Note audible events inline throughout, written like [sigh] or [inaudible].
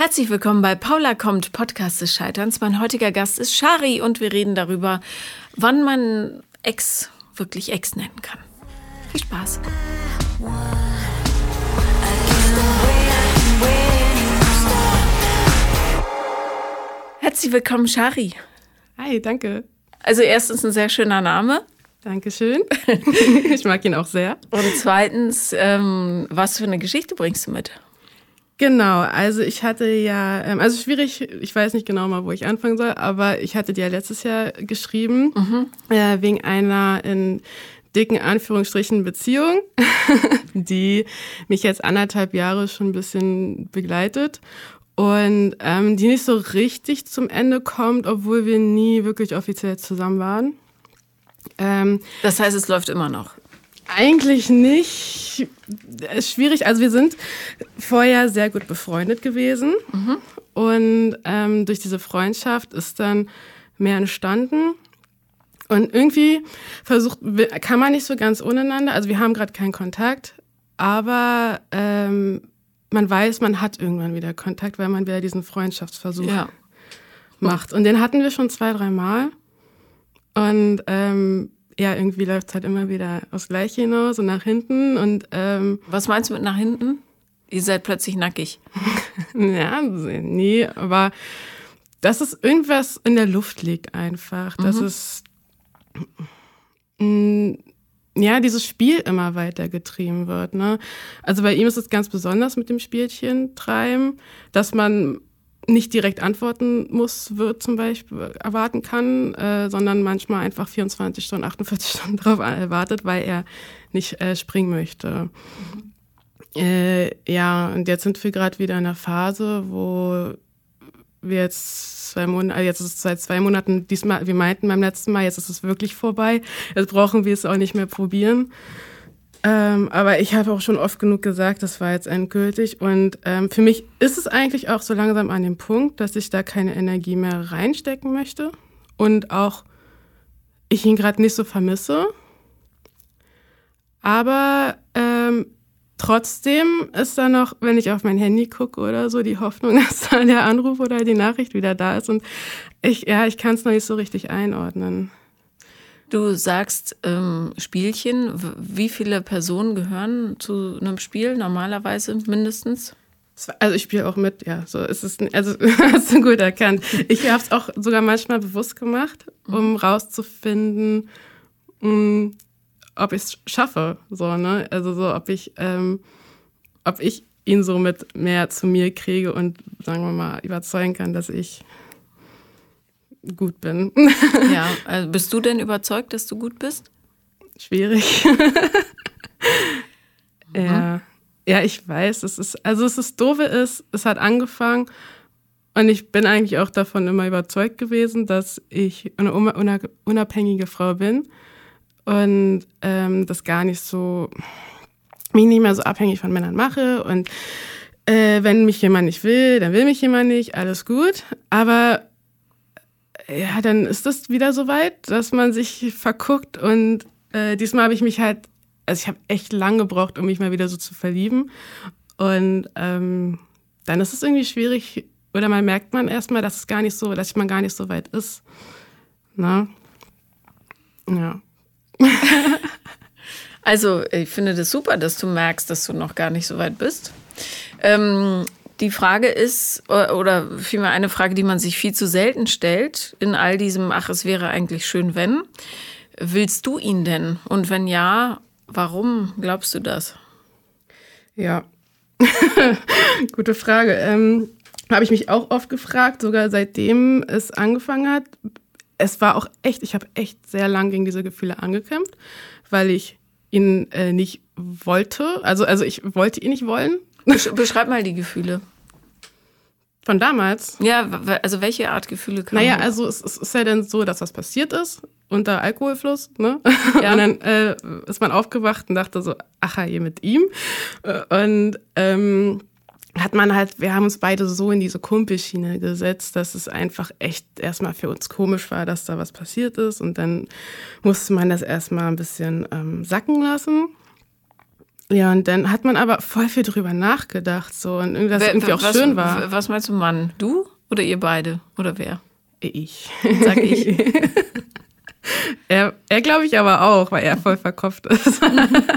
Herzlich willkommen bei Paula kommt, Podcast des Scheiterns. Mein heutiger Gast ist Shari und wir reden darüber, wann man Ex wirklich Ex nennen kann. Viel Spaß. Herzlich willkommen, Shari. Hi, danke. Also erstens ein sehr schöner Name. Dankeschön. [laughs] ich mag ihn auch sehr. Und zweitens, ähm, was für eine Geschichte bringst du mit? Genau, also ich hatte ja, ähm, also schwierig, ich weiß nicht genau mal, wo ich anfangen soll, aber ich hatte dir ja letztes Jahr geschrieben, mhm. äh, wegen einer in dicken Anführungsstrichen Beziehung, [laughs] die mich jetzt anderthalb Jahre schon ein bisschen begleitet und ähm, die nicht so richtig zum Ende kommt, obwohl wir nie wirklich offiziell zusammen waren. Ähm, das heißt, es läuft immer noch. Eigentlich nicht. Ist schwierig. Also wir sind vorher sehr gut befreundet gewesen. Mhm. Und ähm, durch diese Freundschaft ist dann mehr entstanden. Und irgendwie versucht, kann man nicht so ganz untereinander. Also wir haben gerade keinen Kontakt, aber ähm, man weiß, man hat irgendwann wieder Kontakt, weil man wieder diesen Freundschaftsversuch ja. macht. Und den hatten wir schon zwei, drei Mal. Und ähm, ja, irgendwie läuft es halt immer wieder aufs Gleiche hinaus und nach hinten. Und ähm, was meinst du mit nach hinten? Ihr seid plötzlich nackig. [laughs] ja, nee, aber dass es irgendwas in der Luft liegt einfach. Dass mhm. es mh, mm, ja, dieses Spiel immer weiter getrieben wird. Ne? Also bei ihm ist es ganz besonders mit dem Spielchen treiben, dass man nicht direkt antworten muss, wird zum Beispiel erwarten kann, äh, sondern manchmal einfach 24 Stunden, 48 [laughs] Stunden darauf erwartet, weil er nicht äh, springen möchte. Mhm. Äh, ja, und jetzt sind wir gerade wieder in einer Phase, wo wir jetzt zwei Monate, also jetzt ist es seit zwei Monaten, diesmal, wir meinten beim letzten Mal, jetzt ist es wirklich vorbei. Jetzt brauchen wir es auch nicht mehr probieren. Ähm, aber ich habe auch schon oft genug gesagt, das war jetzt endgültig. Und ähm, für mich ist es eigentlich auch so langsam an dem Punkt, dass ich da keine Energie mehr reinstecken möchte. Und auch ich ihn gerade nicht so vermisse. Aber ähm, trotzdem ist da noch, wenn ich auf mein Handy gucke oder so, die Hoffnung, [laughs] dass da der Anruf oder die Nachricht wieder da ist. Und ich, ja, ich kann es noch nicht so richtig einordnen. Du sagst ähm, Spielchen. Wie viele Personen gehören zu einem Spiel normalerweise mindestens? Also ich spiele auch mit, ja. So ist es. Also [laughs] hast du gut erkannt. Ich habe es auch sogar manchmal bewusst gemacht, um mhm. rauszufinden, mh, mm, ob ich es schaffe. So ne. Also so, ob ich, ähm, ob ich ihn somit mehr zu mir kriege und sagen wir mal überzeugen kann, dass ich gut bin. [laughs] Ja, [laughs] also bist du denn überzeugt, dass du gut bist? Schwierig. mhm. [laughs] Ja. Ja, ich weiß, es ist, also es ist doofe ist, es hat angefangen und ich bin eigentlich auch davon immer überzeugt gewesen, dass ich eine unabhängige Frau bin und ähm, das gar nicht so, mich nicht mehr so abhängig von Männern mache und äh, wenn mich jemand nicht will, dann will mich jemand nicht, alles gut. Aber ja, dann ist das wieder so weit, dass man sich verguckt und äh, diesmal habe ich mich halt, also ich habe echt lang gebraucht, um mich mal wieder so zu verlieben und ähm, dann ist es irgendwie schwierig oder man merkt man erstmal, dass es gar nicht so, dass man gar nicht so weit ist. Na? Ja. [laughs] also, ich finde das super, dass du merkst, dass du noch gar nicht so weit bist. Ähm, die Frage ist, oder vielmehr eine Frage, die man sich viel zu selten stellt, in all diesem, ach, es wäre eigentlich schön, wenn. Willst du ihn denn? Und wenn ja, warum glaubst du das? Ja, [laughs] gute Frage. Ähm, habe ich mich auch oft gefragt, sogar seitdem es angefangen hat. Es war auch echt, ich habe echt sehr lang gegen diese Gefühle angekämpft, weil ich ihn äh, nicht wollte. Also, also ich wollte ihn nicht wollen. Beschreib mal die Gefühle. Von damals? Ja, also welche Art Gefühle kamen? Naja, also es, es, ist ja dann so, dass was passiert ist unter Alkoholfluss, ne? Ja. [laughs] Und dann äh, ist man aufgewacht und dachte so, ach je mit ihm. Und ähm, hat man halt, wir haben uns beide so in diese Kumpelschiene gesetzt, dass es einfach echt erstmal für uns komisch war, dass da was passiert ist. Und dann musste man das erstmal ein bisschen ähm, sacken lassen. Ja, und dann hat man aber voll viel drüber nachgedacht, so und irgendwas Wer- irgendwie auch was, schön war. Was meinst du, Mann? Du oder ihr beide? Oder wer? Ich. Sag ich. [laughs] Er, er glaube ich aber auch, weil er voll verkopft ist.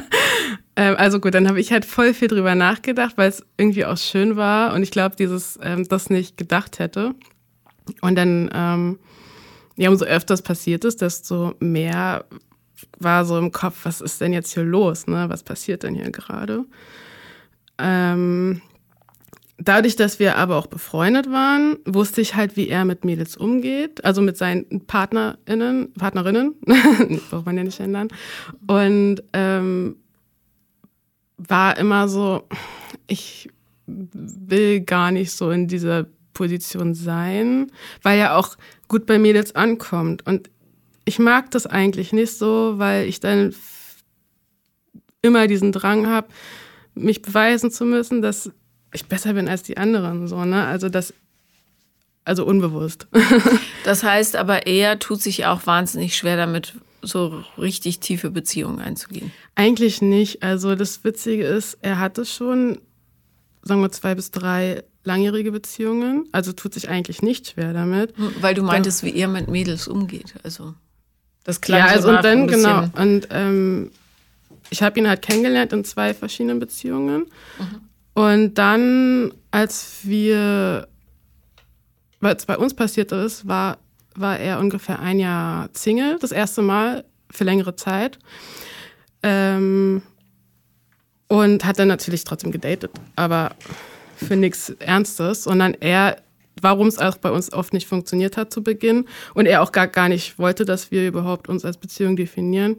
[laughs] ähm, also gut, dann habe ich halt voll viel drüber nachgedacht, weil es irgendwie auch schön war und ich glaube, dieses ähm, das nicht gedacht hätte. Und dann, ähm, ja, umso öfters passiert ist, desto mehr war so im Kopf, was ist denn jetzt hier los, ne? Was passiert denn hier gerade? Ähm, dadurch, dass wir aber auch befreundet waren, wusste ich halt, wie er mit Mädels umgeht, also mit seinen PartnerInnen, Partnerinnen, [laughs] braucht man ja nicht ändern. Und ähm, war immer so, ich will gar nicht so in dieser Position sein, weil er auch gut bei Mädels ankommt. Und ich mag das eigentlich nicht so, weil ich dann immer diesen Drang habe, mich beweisen zu müssen, dass ich besser bin als die anderen, so, ne? Also das, also unbewusst. [laughs] Das heißt aber, er tut sich auch wahnsinnig schwer damit, so richtig tiefe Beziehungen einzugehen. Eigentlich nicht. Also das Witzige ist, er hatte schon, sagen wir, zwei bis drei langjährige Beziehungen. Also tut sich eigentlich nicht schwer damit. Weil du meintest, wie er mit Mädels umgeht. Also das klang ja, so also und dann, genau. Und ähm, ich habe ihn halt kennengelernt in zwei verschiedenen Beziehungen. Und dann, als wir, weil es bei uns passiert ist, war, war er ungefähr ein Jahr Single, das erste Mal für längere Zeit. Ähm, und hat dann natürlich trotzdem gedatet, aber für nichts Ernstes, sondern er, warum es auch bei uns oft nicht funktioniert hat zu Beginn und er auch gar, gar nicht wollte, dass wir überhaupt uns als Beziehung definieren,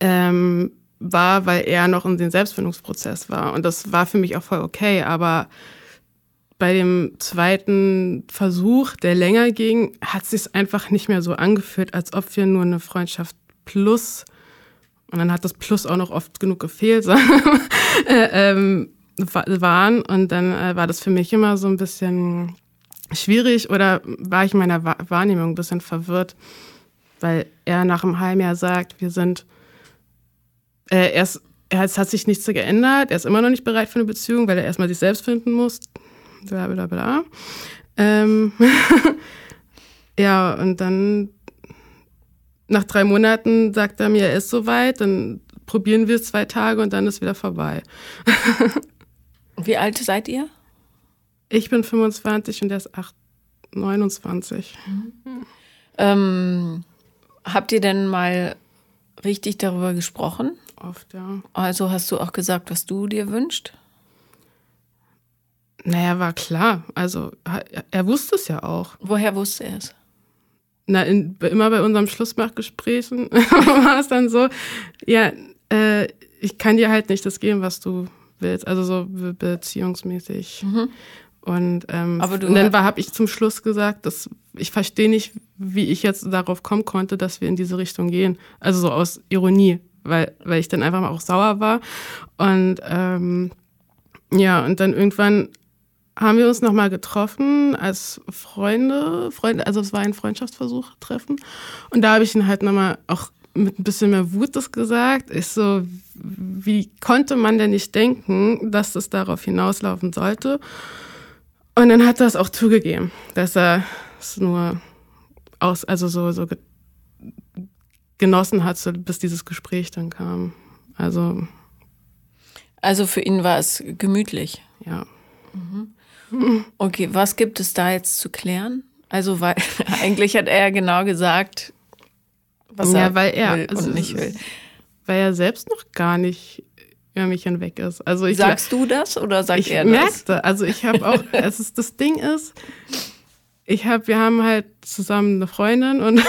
ähm, war, weil er noch in den Selbstfindungsprozess war. Und das war für mich auch voll okay, aber bei dem zweiten Versuch, der länger ging, hat es sich einfach nicht mehr so angefühlt, als ob wir nur eine Freundschaft plus und dann hat das Plus auch noch oft genug gefehlt, [laughs] äh, ähm, wa- waren. Und dann äh, war das für mich immer so ein bisschen schwierig oder war ich in meiner Wa- Wahrnehmung ein bisschen verwirrt, weil er nach einem halben Jahr sagt, wir sind, äh, er ist, es hat sich nichts geändert, er ist immer noch nicht bereit für eine Beziehung, weil er erstmal sich selbst finden muss, bla bla bla. Ähm, [laughs] ja, und dann nach drei Monaten sagt er mir, er ist soweit, dann probieren wir es zwei Tage und dann ist wieder vorbei. [laughs] Wie alt seid ihr? Ich bin 25 und er ist 8, 29. Ähm, habt ihr denn mal richtig darüber gesprochen? Oft, ja. Also hast du auch gesagt, was du dir wünschst? Naja, war klar. Also er wusste es ja auch. Woher wusste er es? Na, in, immer bei unserem Schlussmachgesprächen [laughs] war es dann so, ja, äh, ich kann dir halt nicht das geben, was du willst. Also so be beziehungsmäßig. Und, ähm, Aber du- und dann habe ich zum Schluss gesagt, dass ich verstehe nicht, wie ich jetzt darauf kommen konnte, dass wir in diese Richtung gehen. Also so aus Ironie, weil, weil ich dann einfach mal auch sauer war. Und ähm, ja, und dann irgendwann haben wir uns nochmal getroffen als Freunde, Freunde, also es war ein Freundschaftsversuch, Treffen. Und da habe ich ihn halt nochmal auch mit ein bisschen mehr Wut das gesagt. Ich so, wie konnte man denn nicht denken, dass das darauf hinauslaufen sollte? Und dann hat er es auch zugegeben, dass er es nur aus, also so, so ge genossen hat, so, bis dieses Gespräch dann kam. Also, Also für ihn war es gemütlich. ja. Okay, was gibt es da jetzt zu klären? Also, weil [laughs] eigentlich hat er ja genau gesagt, was Ja, er weil er- will also und nicht will. Weil er selbst noch gar nicht über mich hinweg ist. Also ich Sagst du das oder sagt ich er das? merkte, also ich habe auch, [laughs] es ist, das Ding ist, ich habe, wir haben halt zusammen eine Freundin und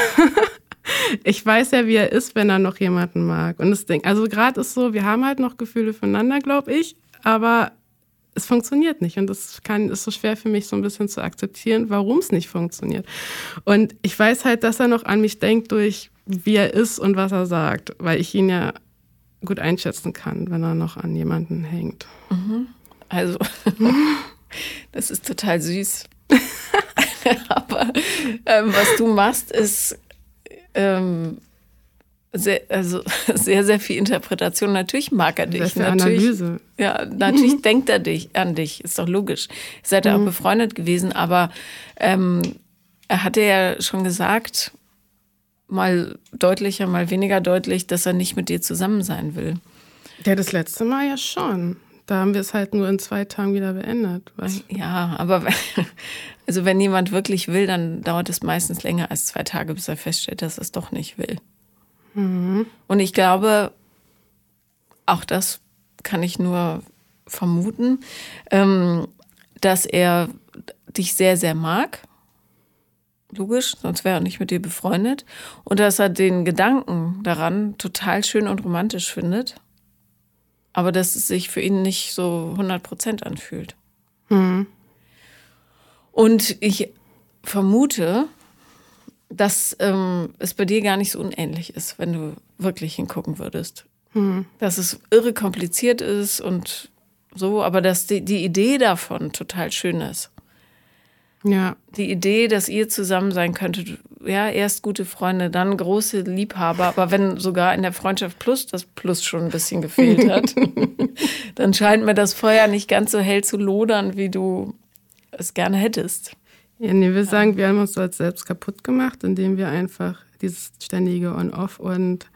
[laughs] ich weiß ja, wie er ist, wenn er noch jemanden mag. Und das Ding, also gerade ist so, wir haben halt noch Gefühle füreinander, glaube ich, aber es funktioniert nicht und das kann, ist so schwer für mich so ein bisschen zu akzeptieren, warum es nicht funktioniert. Und ich weiß halt, dass er noch an mich denkt durch, wie er ist und was er sagt, weil ich ihn ja gut einschätzen kann, wenn er noch an jemanden hängt. Also, [laughs] das ist total süß. [laughs] Aber ähm, was du machst, ist, ähm, sehr, also [laughs] sehr, sehr viel Interpretation. Natürlich mag er dich. Das ist eine Analyse. Ja, natürlich denkt er dich an dich. Ist doch logisch. Ihr seid ja mhm. auch befreundet gewesen, aber ähm, er hatte ja schon gesagt, mal deutlicher, mal weniger deutlich, dass er nicht mit dir zusammen sein will. Ja, das letzte Mal ja schon. Da haben wir es halt nur in zwei Tagen wieder beendet. ja, aber [laughs] also wenn jemand wirklich will, dann dauert es meistens länger als zwei Tage, bis er feststellt, dass er es doch nicht will. Mhm. Und ich glaube, auch das kann ich nur vermuten, ähm, dass er dich sehr, sehr mag. Logisch, sonst wäre er nicht mit dir befreundet. Und dass er den Gedanken daran total schön und romantisch findet. Aber dass es sich für ihn nicht so 100 Prozent anfühlt. Mhm. Und ich vermute, dass ähm, es bei dir gar nicht so unähnlich ist, wenn du wirklich hingucken würdest. Mhm. Dass es irre kompliziert ist und so, aber dass die, die Idee davon total schön ist. Ja. Die Idee, dass ihr zusammen sein könntet, ja, erst gute Freunde, dann große Liebhaber, aber wenn sogar in der Freundschaft Plus das Plus schon ein bisschen gefehlt hat, [laughs] dann scheint mir das Feuer nicht ganz so hell zu lodern, wie du es gerne hättest. Ja, nee, wir sagen, wir haben uns dort selbst kaputt gemacht, indem wir einfach dieses ständige On-Off und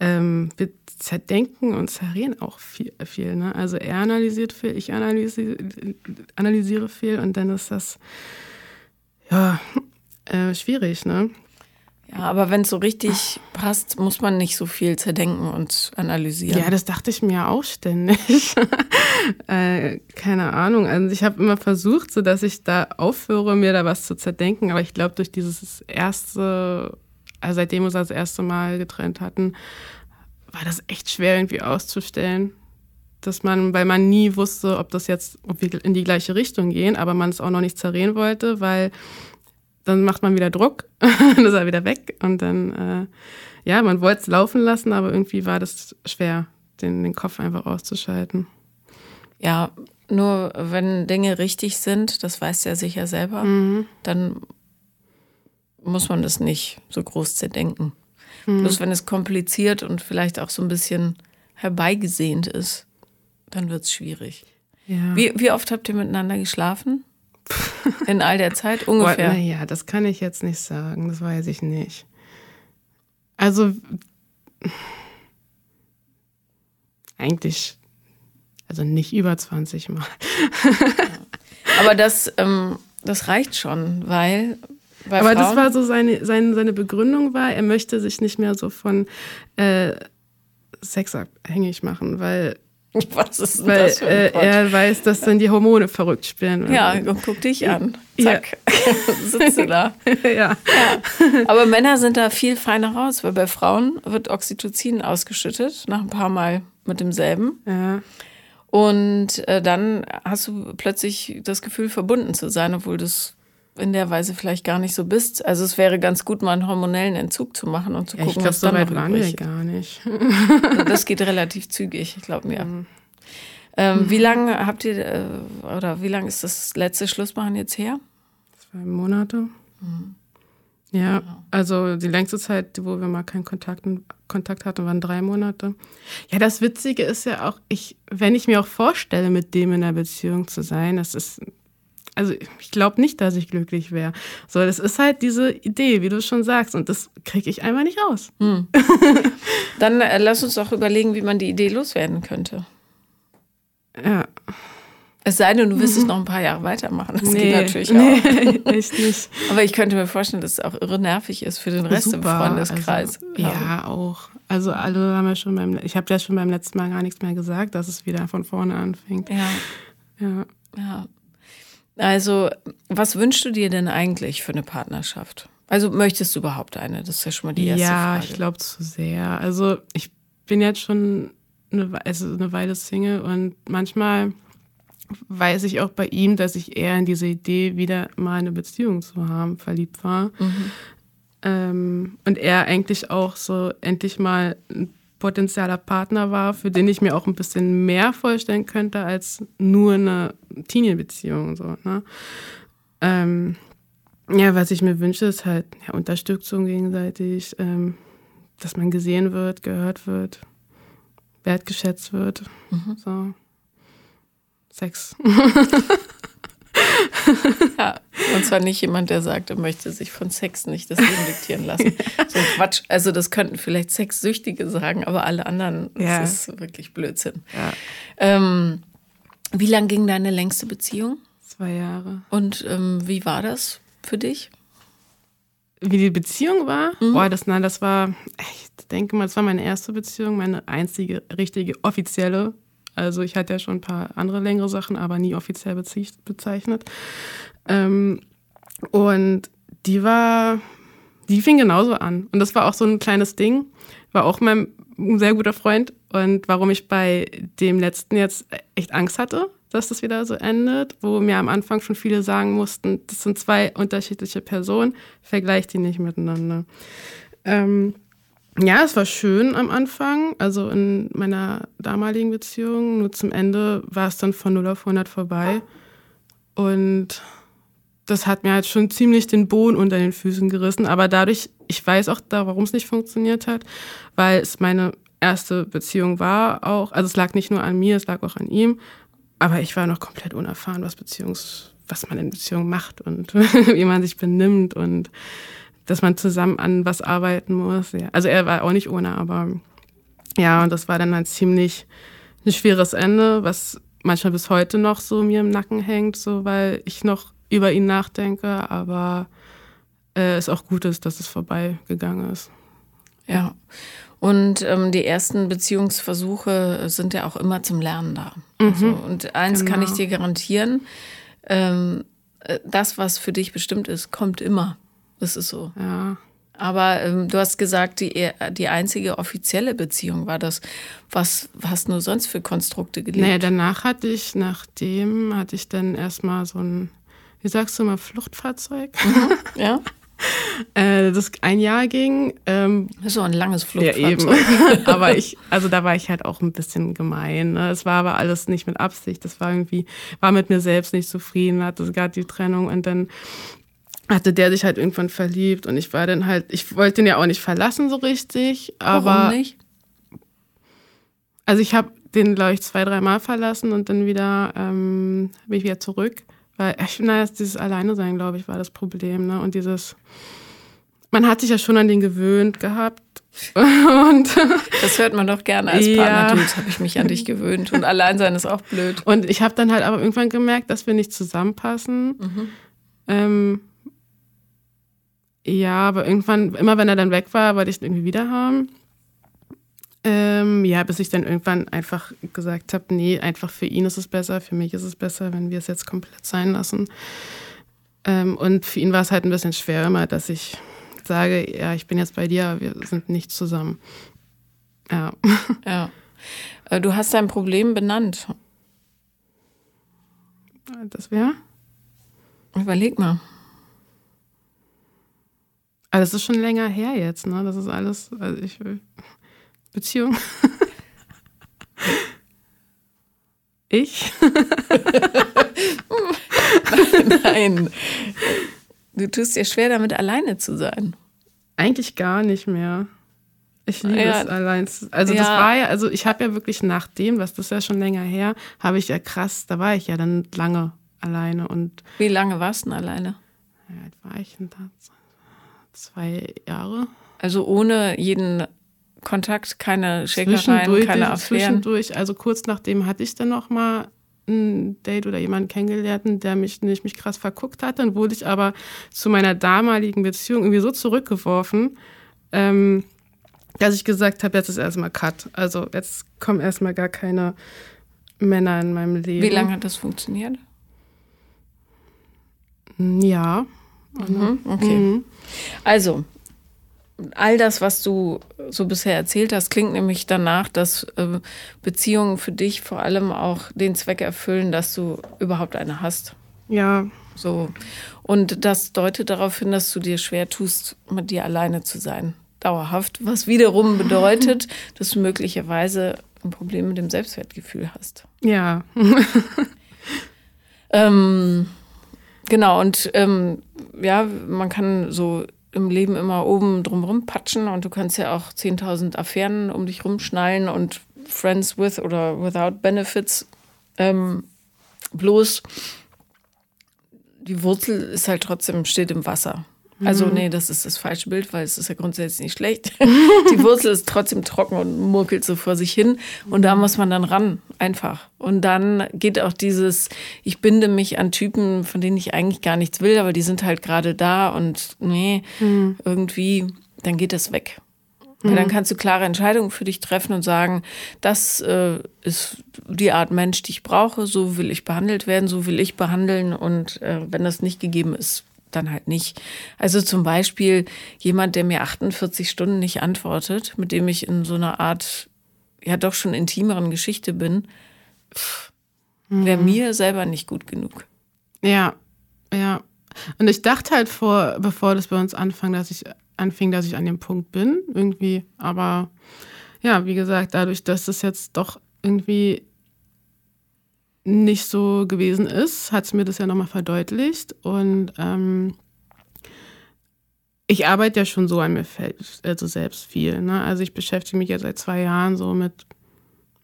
ähm, wir zerdenken und zerreden auch viel. viel ne? Also er analysiert viel, ich analysiere, analysiere viel und dann ist das ja äh, schwierig, ne? Ja, aber wenn es so richtig passt, muss man nicht so viel zerdenken und analysieren. Ja, das dachte ich mir auch ständig. [laughs] äh, keine Ahnung. Also ich habe immer versucht, so dass ich da aufhöre, mir da was zu zerdenken. Aber ich glaube, durch dieses erste, also seitdem wir uns das erste Mal getrennt hatten, war das echt schwer irgendwie auszustellen. Dass man, weil man nie wusste, ob das jetzt, ob wir in die gleiche Richtung gehen, aber man es auch noch nicht zerreden wollte, weil dann macht man wieder Druck, [laughs] dann ist er wieder weg und dann, äh, ja, man wollte es laufen lassen, aber irgendwie war das schwer, den, den Kopf einfach auszuschalten. Ja, nur wenn Dinge richtig sind, das weißt du ja sicher selber, mhm. dann muss man das nicht so groß zerdenken. Mhm. Bloß wenn es kompliziert und vielleicht auch so ein bisschen herbeigesehnt ist, dann wird es schwierig. Ja. Wie, wie oft habt ihr miteinander geschlafen? In all der Zeit ungefähr? Naja, das kann ich jetzt nicht sagen, das weiß ich nicht. Also eigentlich, also nicht über 20 Mal. Aber das, ähm, das reicht schon, weil. Aber Frauen das war so seine, seine, seine Begründung war, er möchte sich nicht mehr so von äh, Sex abhängig machen, weil [laughs] Was ist Weil, das für ein äh, Er weiß, dass dann die Hormone verrückt spielen. Ja, und guck dich an. Zack, ja. [laughs] sitzt du da. [laughs] ja. ja. Aber Männer sind da viel feiner raus, weil bei Frauen wird Oxytocin ausgeschüttet, nach ein paar Mal mit demselben. Ja. Und äh, dann hast du plötzlich das Gefühl, verbunden zu sein, obwohl du es in der Weise vielleicht gar nicht so bist. Also es wäre ganz gut, mal einen hormonellen Entzug zu machen und zu gucken, ja, ich glaub, was so dann weit waren wir gar nicht. Also das geht relativ zügig, ich glaube mir. Mhm. Ähm, wie lange habt ihr äh, oder wie lange ist das letzte Schlussmachen jetzt her? Zwei Monate. Mhm. Ja, also die längste Zeit, wo wir mal keinen Kontakt, Kontakt hatten, waren drei Monate. Ja, das Witzige ist ja auch, ich, wenn ich mir auch vorstelle, mit dem in einer Beziehung zu sein, das ist also ich glaube nicht, dass ich glücklich wäre. So, das ist halt diese Idee, wie du schon sagst, und das kriege ich einfach nicht raus. Hm. [laughs] Dann äh, lass uns doch überlegen, wie man die Idee loswerden könnte. Ja. Es sei denn, du willst mhm. es noch ein paar Jahre weitermachen. Das nee, geht natürlich nee, auch. [laughs] echt nicht. Aber ich könnte mir vorstellen, dass es auch irre nervig ist für den Rest Super. im Freundeskreis. Also, ja, auch. Also alle haben ja schon beim, ich habe ja schon beim letzten Mal gar nichts mehr gesagt, dass es wieder von vorne anfängt. Ja. Ja. Ja. Also, was wünschst du dir denn eigentlich für eine Partnerschaft? Also, möchtest du überhaupt eine? Das ist ja schon mal die erste ja, Frage. Ja, ich glaube zu sehr. Also, ich bin jetzt schon eine, also eine Weile Single und manchmal weiß ich auch bei ihm, dass ich eher in diese Idee, wieder mal eine Beziehung zu haben, verliebt war. Mhm. Ähm, und er eigentlich auch so endlich mal ein potenzieller Partner war, für den ich mir auch ein bisschen mehr vorstellen könnte als nur eine Teenie-Beziehung. So, ne? ähm, ja, was ich mir wünsche, ist halt ja, Unterstützung gegenseitig, ähm, dass man gesehen wird, gehört wird, wertgeschätzt wird. Mhm. So. Sex. [laughs] [laughs] ja, und zwar nicht jemand, der sagt, er möchte sich von Sex nicht das Leben diktieren lassen. [laughs] So ein Quatsch. Also das könnten vielleicht Sexsüchtige sagen, aber alle anderen, ja. das ist wirklich Blödsinn. Ja. Ähm, wie lang ging deine längste Beziehung? Zwei Jahre. Und ähm, wie war das für dich? Wie die Beziehung war? Mhm. Boah, das, nein, das war, ich denke mal, das war meine erste Beziehung, meine einzige richtige offizielle also ich hatte ja schon ein paar andere längere Sachen, aber nie offiziell bezeichnet. Ähm, und die war, die fing genauso an. Und das war auch so ein kleines Ding. War auch mein sehr guter Freund. Und warum ich bei dem letzten jetzt echt Angst hatte, dass das wieder so endet, wo mir am Anfang schon viele sagen mussten, das sind zwei unterschiedliche Personen, vergleich die nicht miteinander. Ähm, ja, es war schön am Anfang, also in meiner damaligen Beziehung. Nur zum Ende war es dann von 0 auf 100 vorbei. Und das hat mir halt schon ziemlich den Boden unter den Füßen gerissen. Aber dadurch, ich weiß auch da, warum es nicht funktioniert hat, weil es meine erste Beziehung war auch. Also es lag nicht nur an mir, es lag auch an ihm. Aber ich war noch komplett unerfahren, was Beziehungs, was man in Beziehungen macht und [laughs] wie man sich benimmt und dass man zusammen an was arbeiten muss. Ja. Also er war auch nicht ohne, aber ja, und das war dann ein ziemlich ein schweres Ende, was manchmal bis heute noch so mir im Nacken hängt, so weil ich noch über ihn nachdenke, aber äh, es auch gut ist, dass es vorbeigegangen ist. Ja. Und ähm, die ersten Beziehungsversuche sind ja auch immer zum Lernen da. Mhm. Also, und eins genau. kann ich genau. dir garantieren, ähm, äh, das, was für dich bestimmt ist, kommt immer. Das ist so. Ja. Aber ähm, du hast gesagt, die, die einzige offizielle Beziehung war das. Was hast du sonst für Konstrukte gelebt? Naja, danach hatte ich, nachdem hatte ich dann erstmal so ein, wie sagst du mal, Fluchtfahrzeug. Mhm, ja. [laughs] äh, das ein Jahr ging. Ähm, so ein langes Fluchtfahrzeug. Ja, eben. [laughs] aber ich, also da war ich halt auch ein bisschen gemein. Ne? Es war aber alles nicht mit Absicht. Das war irgendwie, war mit mir selbst nicht zufrieden, hatte gerade die Trennung und dann hatte der sich halt irgendwann verliebt und ich war dann halt, ich wollte ihn ja auch nicht verlassen so richtig, aber. Warum nicht? Also ich habe den, glaube ich, zwei, dreimal verlassen und dann wieder ähm, bin ich wieder zurück. Weil, ich naja, dieses Alleine sein, glaube ich, war das Problem. Ne? Und dieses, man hat sich ja schon an den gewöhnt gehabt. [laughs] und das hört man doch gerne als Partner. Ja. Jetzt habe ich mich an dich gewöhnt. Und allein sein ist auch blöd. Und ich habe dann halt aber irgendwann gemerkt, dass wir nicht zusammenpassen. Mhm. Ähm, ja, aber irgendwann, immer wenn er dann weg war, wollte ich ihn irgendwie wieder haben. Ähm, ja, bis ich dann irgendwann einfach gesagt habe, nee, einfach für ihn ist es besser, für mich ist es besser, wenn wir es jetzt komplett sein lassen. Ähm, und für ihn war es halt ein bisschen schwer immer, dass ich sage, ja, ich bin jetzt bei dir, wir sind nicht zusammen. Ja. [laughs] Ja. Äh, du hast dein Problem benannt. Das wäre? Überleg mal. Aber das ist schon länger her jetzt, ne? Das ist alles, also ich will. Beziehung. [laughs] ich? Nein. Du tust dir schwer, damit alleine zu sein. Eigentlich gar nicht mehr. Ich liebe ja. es allein. Also ja. das war ja, also ich habe ja wirklich nach dem, was das ja schon länger her, habe ich ja krass, da war ich ja dann lange alleine und. Wie lange warst du denn alleine? Ja, war ich denn da? Zwei Jahre. Also ohne jeden Kontakt, keine Schäkereien, keine Affären? Zwischendurch, also kurz nachdem hatte ich dann noch mal ein Date oder jemanden kennengelernt, der mich nicht mich krass verguckt hat. Dann wurde ich aber zu meiner damaligen Beziehung irgendwie so zurückgeworfen, ähm, dass ich gesagt habe, jetzt ist erstmal Cut. Also jetzt kommen erstmal gar keine Männer in meinem Leben. Wie lange hat das funktioniert? Ja. Mhm, okay. Mhm. Also, all das, was du so bisher erzählt hast, klingt nämlich danach, dass äh, Beziehungen für dich vor allem auch den Zweck erfüllen, dass du überhaupt eine hast. Ja. So. Und das deutet darauf hin, dass du dir schwer tust, mit dir alleine zu sein. Dauerhaft. Was wiederum [laughs] bedeutet, dass du möglicherweise ein Problem mit dem Selbstwertgefühl hast. Ja. [laughs] ähm, Genau, und ähm, ja, man kann so im Leben immer oben drumherum patschen und du kannst ja auch 10.000 Affären um dich rumschnallen und Friends with oder without Benefits. Ähm, bloß die Wurzel ist halt trotzdem, steht im Wasser. Also Mhm. nee, das ist das falsche Bild, weil es ist ja grundsätzlich nicht schlecht. [laughs] Die Wurzel ist trotzdem trocken und murkelt so vor sich hin. Und da muss man dann ran, einfach. Und dann geht auch dieses, ich binde mich an Typen, von denen ich eigentlich gar nichts will, aber die sind halt gerade da und nee, Mhm. irgendwie, dann geht das weg. Weil dann kannst du klare Entscheidungen für dich treffen und sagen, das äh, ist die Art Mensch, die ich brauche, so will ich behandelt werden, so will ich behandeln und äh, wenn das nicht gegeben ist, dann halt nicht. Also zum Beispiel jemand, der mir 48 Stunden nicht antwortet, mit dem ich in so einer Art, ja doch schon intimeren Geschichte bin, wäre mir selber nicht gut genug. Ja, ja. Und ich dachte halt vor, bevor das bei uns anfing, dass ich anfing, dass ich an dem Punkt bin, irgendwie. Aber ja, wie gesagt, dadurch, dass es jetzt doch irgendwie nicht so gewesen ist, hat es mir das ja nochmal verdeutlicht. Und ähm, ich arbeite ja schon so an mir also selbst viel. Ne? Also ich beschäftige mich ja seit zwei Jahren so mit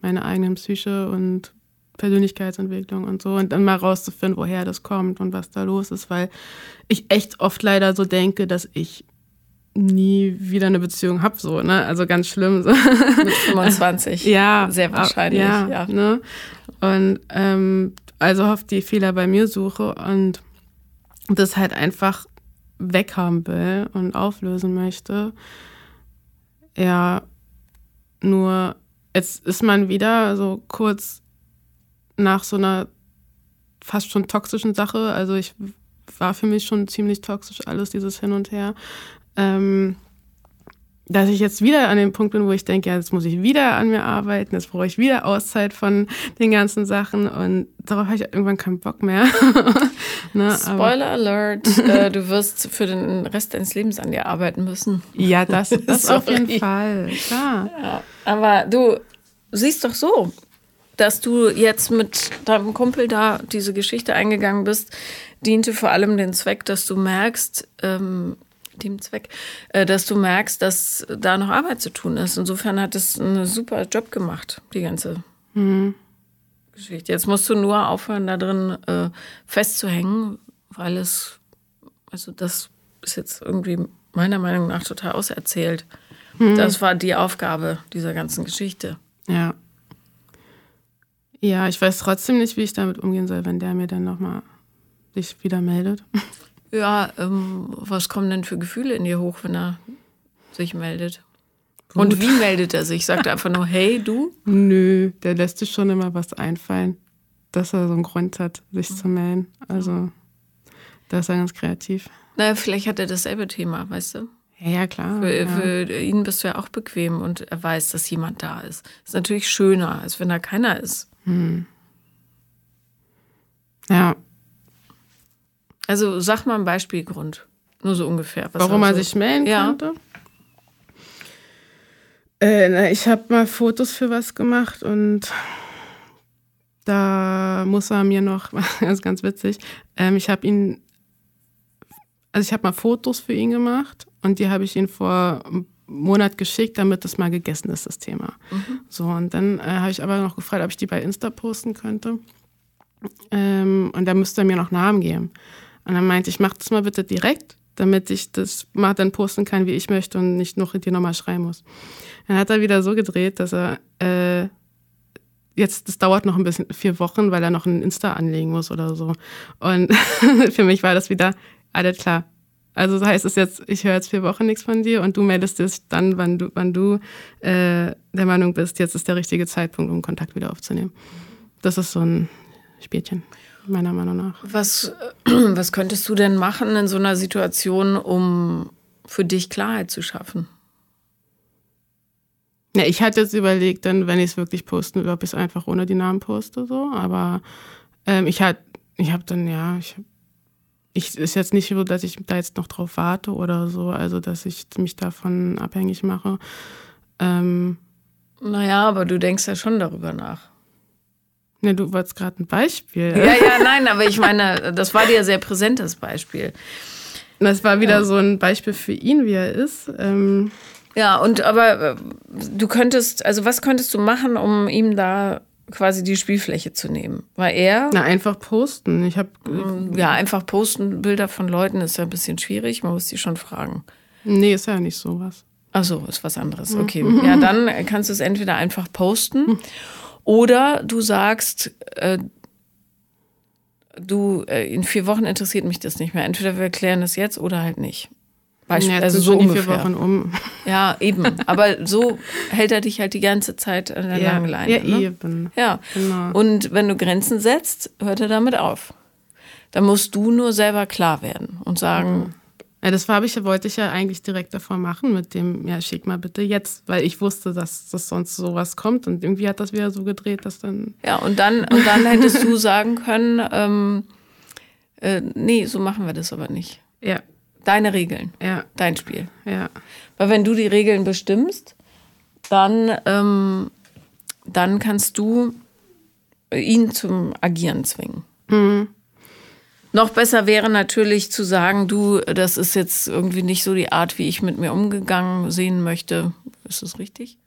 meiner eigenen Psyche und Persönlichkeitsentwicklung und so und dann mal rauszufinden, woher das kommt und was da los ist, weil ich echt oft leider so denke, dass ich nie wieder eine Beziehung habe, so, ne? Also ganz schlimm. So. Mit 25. [laughs] Ja, Sehr wahrscheinlich, Ja, ja. Ne? Und ähm, also oft die Fehler bei mir suche und das halt einfach weghaben will und auflösen möchte. Ja, nur jetzt ist man wieder so kurz nach so einer fast schon toxischen Sache. Also ich war für mich schon ziemlich toxisch alles, dieses Hin und Her. Ähm, dass ich jetzt wieder an dem Punkt bin, wo ich denke, ja, jetzt muss ich wieder an mir arbeiten, jetzt brauche ich wieder Auszeit von den ganzen Sachen und darauf habe ich irgendwann keinen Bock mehr. [laughs] ne, aber, Spoiler Alert, [laughs] äh, du wirst für den Rest deines Lebens an dir arbeiten müssen. ja, das, [laughs] das auf jeden. Fall, klar. Ja, aber du siehst doch so, dass du jetzt mit deinem Kumpel da diese Geschichte eingegangen bist, diente vor allem den Zweck, dass du merkst, ähm, dem Zweck, äh, dass du merkst, dass da noch Arbeit zu tun ist. Insofern hat es einen super Job gemacht, die ganze Geschichte. Jetzt musst du nur aufhören, da drin äh, festzuhängen, weil es, also das ist jetzt irgendwie meiner Meinung nach total auserzählt. Das war die Aufgabe dieser ganzen Geschichte. Ja. Ja, ich weiß trotzdem nicht, wie ich damit umgehen soll, wenn der mir dann nochmal sich wieder meldet. Ja, ähm, was kommen denn für Gefühle in dir hoch, wenn er sich meldet? Und wie meldet er sich? Sagt er einfach nur, hey, du? Nö, der lässt sich schon immer was einfallen, dass er so einen Grund hat, sich zu melden. Also, da ist er ganz kreativ. Na, vielleicht hat er dasselbe Thema, weißt du? Ja, ja klar. Für, ja. für ihn bist du ja auch bequem und er weiß, dass jemand da ist. Ist natürlich schöner, als wenn da keiner ist. ja. Also sag mal einen Beispielgrund. Nur so ungefähr. Was Warum er so- sich melden Ja. konnte? Äh, na, ich habe mal Fotos für was gemacht und da muss er mir noch, [laughs] das ist ganz witzig, ähm, ich habe ihn, also ich habe mal Fotos für ihn gemacht und die habe ich ihm vor einem Monat geschickt, damit das mal gegessen ist, das Thema. So, und dann äh, habe ich aber noch gefragt, ob ich die bei Insta posten könnte. Ähm, und da müsste er mir noch Namen geben. Und dann meinte ich, mach das mal bitte direkt, damit ich das mal dann posten kann, wie ich möchte und nicht noch dir nochmal schreiben muss. Dann hat er wieder so gedreht, dass er äh, jetzt, das dauert noch ein bisschen, vier Wochen, weil er noch ein Insta anlegen muss oder so. Und [laughs] für mich war das wieder, alles klar. Also das heißt es jetzt, ich höre jetzt vier Wochen nichts von dir und du meldest dich dann, wann du, wann du äh, der Meinung bist, jetzt ist der richtige Zeitpunkt, um Kontakt wieder aufzunehmen. Das ist so ein Spielchen, meiner Meinung nach. Was, [clears throat] was könntest du denn machen in so einer Situation, um für dich Klarheit zu schaffen? Ja, ich hatte jetzt überlegt, dann, wenn ich es wirklich posten will, ob ich es einfach ohne die Namen poste, so. Aber ähm, ich ich habe dann, ja, ich, ich ist jetzt nicht so, dass ich da jetzt noch drauf warte oder so, also dass ich mich davon abhängig mache. Ähm, Naja, aber du denkst ja schon darüber nach. Ne, du wolltest gerade ein Beispiel. Ja, ja, nein, aber ich meine, das war dir sehr präsentes Beispiel. Das war wieder ja. so ein Beispiel für ihn, wie er ist. Ähm ja, und aber äh, du könntest, also was könntest du machen, um ihm da quasi die Spielfläche zu nehmen? Weil er. Na, einfach posten. Ich habe. Ja, einfach posten, Bilder von Leuten ist ja ein bisschen schwierig. Man muss die schon fragen. Nee, ist ja nicht sowas. Ach so, ist was anderes. Okay. Ja, dann kannst du es entweder einfach posten [laughs] oder du sagst, äh, du, äh, in vier Wochen interessiert mich das nicht mehr. Entweder wir klären das jetzt oder halt nicht. Beispiel, ja, also so ungefähr. vier Wochen um. Ja, eben. Aber so hält er dich halt die ganze Zeit an der ja, langen Leine. Ja, ne? eben. Ja. Genau. Und wenn du Grenzen setzt, hört er damit auf. Dann musst du nur selber klar werden und sagen, mhm. Ja, das habe ich, wollte ich ja eigentlich direkt davor machen mit dem, ja, schick mal bitte jetzt, weil ich wusste, dass das sonst sowas kommt und irgendwie hat das wieder so gedreht, dass dann. Ja, und dann, und dann hättest du sagen können, ähm, äh, nee, so machen wir das aber nicht. Ja. Deine Regeln. Ja. Dein Spiel. Ja. Weil wenn du die Regeln bestimmst, dann, ähm, dann kannst du ihn zum Agieren zwingen. Mhm. Noch besser wäre natürlich zu sagen, du, das ist jetzt irgendwie nicht so die Art, wie ich mit mir umgegangen sehen möchte. Ist das richtig?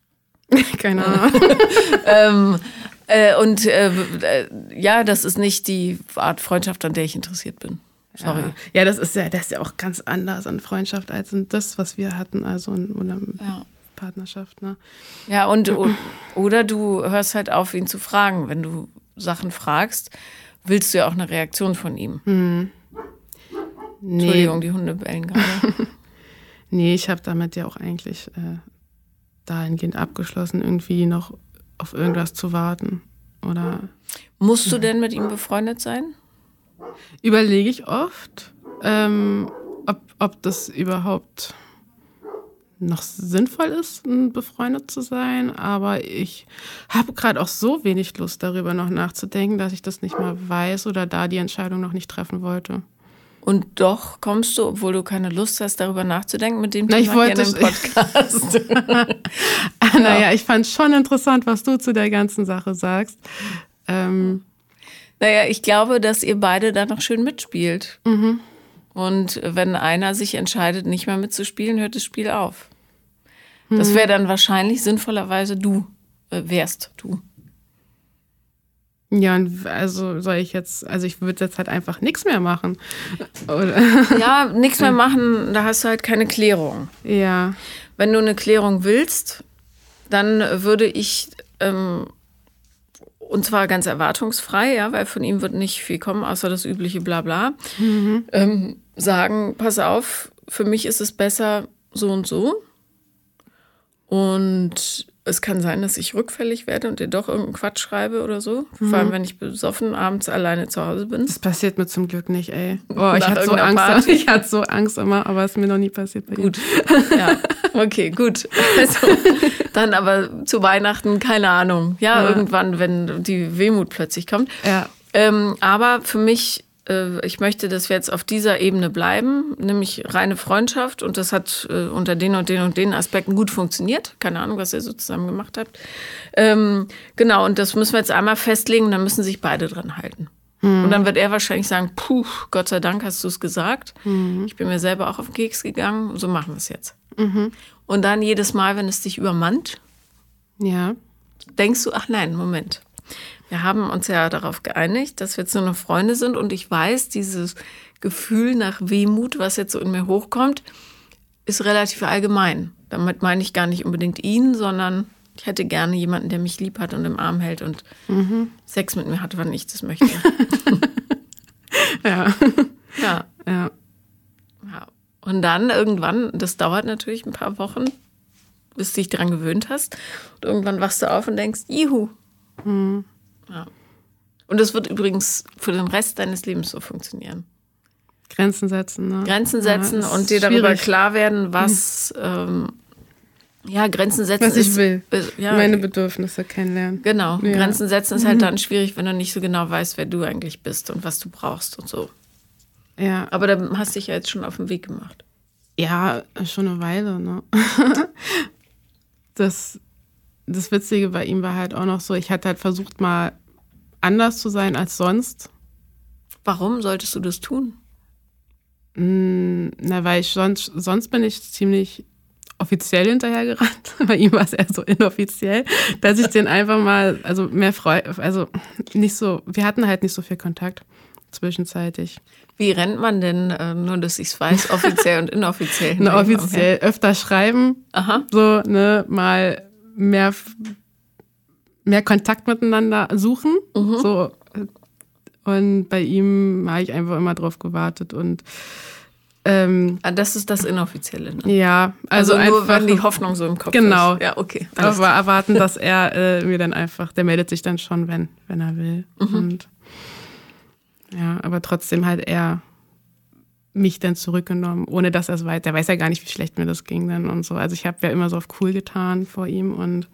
[laughs] Keine Ahnung. [laughs] ähm, äh, und äh, ja, das ist nicht die Art Freundschaft, an der ich interessiert bin. Sorry. Ja, ja das ist ja, das ist ja auch ganz anders an Freundschaft als in das, was wir hatten, also in, oder ja. Partnerschaft. Ne? Ja, und [clears throat] oder du hörst halt auf, ihn zu fragen, wenn du Sachen fragst willst du ja auch eine Reaktion von ihm. Hm. Nee. Entschuldigung, die Hunde bellen gerade. [laughs] nee, ich habe damit ja auch eigentlich äh, dahingehend abgeschlossen, irgendwie noch auf irgendwas zu warten. Oder. Musst du denn mit ihm befreundet sein? Überlege ich oft, ähm, ob, ob das überhaupt noch sinnvoll ist, befreundet zu sein. Aber ich habe gerade auch so wenig Lust darüber noch nachzudenken, dass ich das nicht mal weiß oder da die Entscheidung noch nicht treffen wollte. Und doch kommst du, obwohl du keine Lust hast, darüber nachzudenken, mit dem Na, ich wollte im Podcast. [laughs] [laughs] naja, ich fand schon interessant, was du zu der ganzen Sache sagst. Ähm, naja, ich glaube, dass ihr beide da noch schön mitspielt. Mhm. Und wenn einer sich entscheidet, nicht mehr mitzuspielen, hört das Spiel auf. Das wäre dann wahrscheinlich sinnvollerweise du, äh, wärst du. Ja, also soll ich jetzt, also ich würde jetzt halt einfach nichts mehr machen. [laughs] Oder? Ja, nichts mehr machen, da hast du halt keine Klärung. Ja. Wenn du eine Klärung willst, dann würde ich, ähm, und zwar ganz erwartungsfrei, ja, weil von ihm wird nicht viel kommen, außer das übliche Blabla, mhm. ähm, sagen, pass auf, für mich ist es besser so und so. Und es kann sein, dass ich rückfällig werde und dir doch irgendeinen Quatsch schreibe oder so. Mhm. Vor allem, wenn ich besoffen abends alleine zu Hause bin. Das passiert mir zum Glück nicht, ey. Oh, ich hatte so Angst. Party. [laughs] Ich hatte so Angst immer, aber es ist mir noch nie passiert Gut. Ja. Okay, gut. [laughs] Also, dann aber zu Weihnachten, keine Ahnung. Ja, ja, irgendwann, wenn die Wehmut plötzlich kommt. Ja. Ähm, aber für mich ich möchte, dass wir jetzt auf dieser Ebene bleiben, nämlich reine Freundschaft. Und das hat äh, unter den und den und den Aspekten gut funktioniert. Keine Ahnung, was ihr so zusammen gemacht habt. Ähm, genau, und das müssen wir jetzt einmal festlegen und dann müssen sich beide dran halten. Mhm. Und dann wird er wahrscheinlich sagen, puh, Gott sei Dank hast du es gesagt. Mhm. Ich bin mir selber auch auf den Keks gegangen. So machen wir es jetzt. Mhm. Und dann jedes Mal, wenn es dich übermannt, ja. denkst du, ach nein, Moment. Wir haben uns ja darauf geeinigt, dass wir jetzt nur noch Freunde sind und ich weiß, dieses Gefühl nach Wehmut, was jetzt so in mir hochkommt, ist relativ allgemein. Damit meine ich gar nicht unbedingt ihn, sondern ich hätte gerne jemanden, der mich lieb hat und im Arm hält und mhm. Sex mit mir hat, wann ich das möchte. [laughs] ja. ja. Ja. Ja. Und dann irgendwann, das dauert natürlich ein paar Wochen, bis du dich daran gewöhnt hast. Und irgendwann wachst du auf und denkst, juhu. Mhm. Ja. Und das wird übrigens für den Rest deines Lebens so funktionieren. Grenzen setzen, ne? Grenzen setzen ja, und dir darüber klar werden, was mhm. ähm, ja, Grenzen setzen Was ich ist, will. Ist, ja, Meine Bedürfnisse kennenlernen. Genau. Ja. Grenzen setzen ist halt mhm. dann schwierig, wenn du nicht so genau weißt, wer du eigentlich bist und was du brauchst und so. Ja. Aber da hast du dich ja jetzt schon auf den Weg gemacht. Ja, schon eine Weile, ne? [laughs] das das Witzige bei ihm war halt auch noch so, ich hatte halt versucht, mal anders zu sein als sonst. Warum solltest du das tun? Mm, na, weil ich sonst, sonst bin ich ziemlich offiziell hinterhergerannt. [laughs] Bei ihm war es eher so inoffiziell, dass ich den einfach mal, also mehr freue, also nicht so, wir hatten halt nicht so viel Kontakt zwischenzeitig. Wie rennt man denn, äh, nur dass ich es weiß, [laughs] offiziell und inoffiziell? Na, offiziell öfter schreiben, Aha. so, ne, mal mehr, mehr Kontakt miteinander suchen, mhm. so. Und bei ihm habe ich einfach immer drauf gewartet und ähm, ah, das ist das Inoffizielle. Ne? Ja, also, also nur wenn die Hoffnung so im Kopf genau. ist. Genau. Ja, okay. Aber erwarten, dass [laughs] er äh, mir dann einfach, der meldet sich dann schon, wenn, wenn er will. Mhm. Und ja, aber trotzdem halt er mich dann zurückgenommen, ohne dass er es weiß. Der weiß ja gar nicht, wie schlecht mir das ging dann und so. Also ich habe ja immer so auf cool getan vor ihm und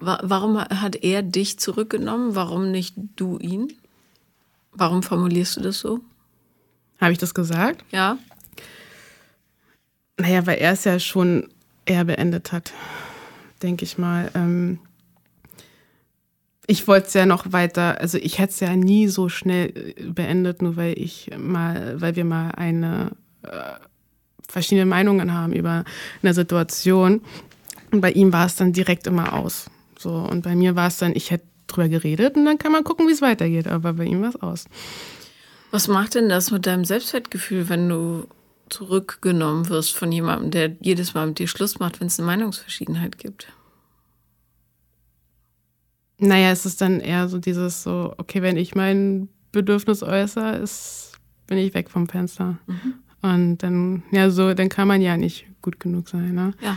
Warum hat er dich zurückgenommen? Warum nicht du ihn? Warum formulierst du das so? Habe ich das gesagt? Ja. Naja, weil er es ja schon eher beendet hat, denke ich mal. Ähm, ich wollte es ja noch weiter, also ich hätte es ja nie so schnell äh, beendet, nur weil ich mal, weil wir mal eine äh, verschiedene Meinungen haben über eine Situation. Und bei ihm war es dann direkt immer aus. So, und bei mir war es dann, ich hätte drüber geredet und dann kann man gucken, wie es weitergeht. Aber bei ihm war es aus. Was macht denn das mit deinem Selbstwertgefühl, wenn du zurückgenommen wirst von jemandem, der jedes Mal mit dir Schluss macht, wenn es eine Meinungsverschiedenheit gibt? Naja, es ist dann eher so dieses so, okay, wenn ich mein Bedürfnis äußere, ist, bin ich weg vom Fenster. Mhm. Und dann, ja, so, dann kann man ja nicht gut genug sein, ne? Ja.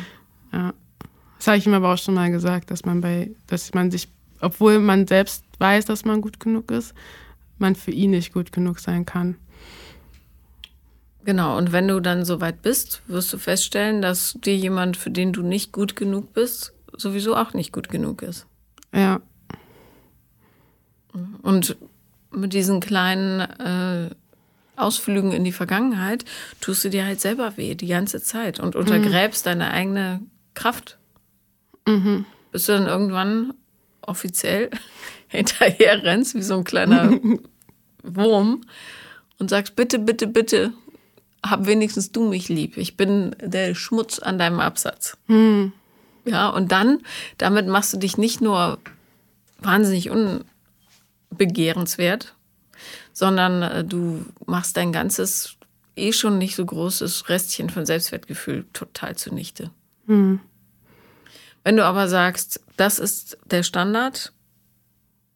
Ja. Das habe ich ihm aber auch schon mal gesagt, dass man bei, dass man sich, obwohl man selbst weiß, dass man gut genug ist, man für ihn nicht gut genug sein kann. Genau, und wenn du dann so weit bist, wirst du feststellen, dass dir jemand, für den du nicht gut genug bist, sowieso auch nicht gut genug ist. Ja. Und mit diesen kleinen äh, Ausflügen in die Vergangenheit tust du dir halt selber weh die ganze Zeit und untergräbst mhm. deine eigene Kraft. Mhm. Bis du dann irgendwann offiziell [laughs] hinterher rennst, wie so ein kleiner [laughs] Wurm, und sagst, bitte, bitte, bitte, hab wenigstens du mich lieb. Ich bin der Schmutz an deinem Absatz. Mhm. Ja, und dann, damit machst du dich nicht nur wahnsinnig unbegehrenswert, sondern äh, du machst dein ganzes eh schon nicht so großes Restchen von Selbstwertgefühl total zunichte. Mhm. Wenn du aber sagst, das ist der Standard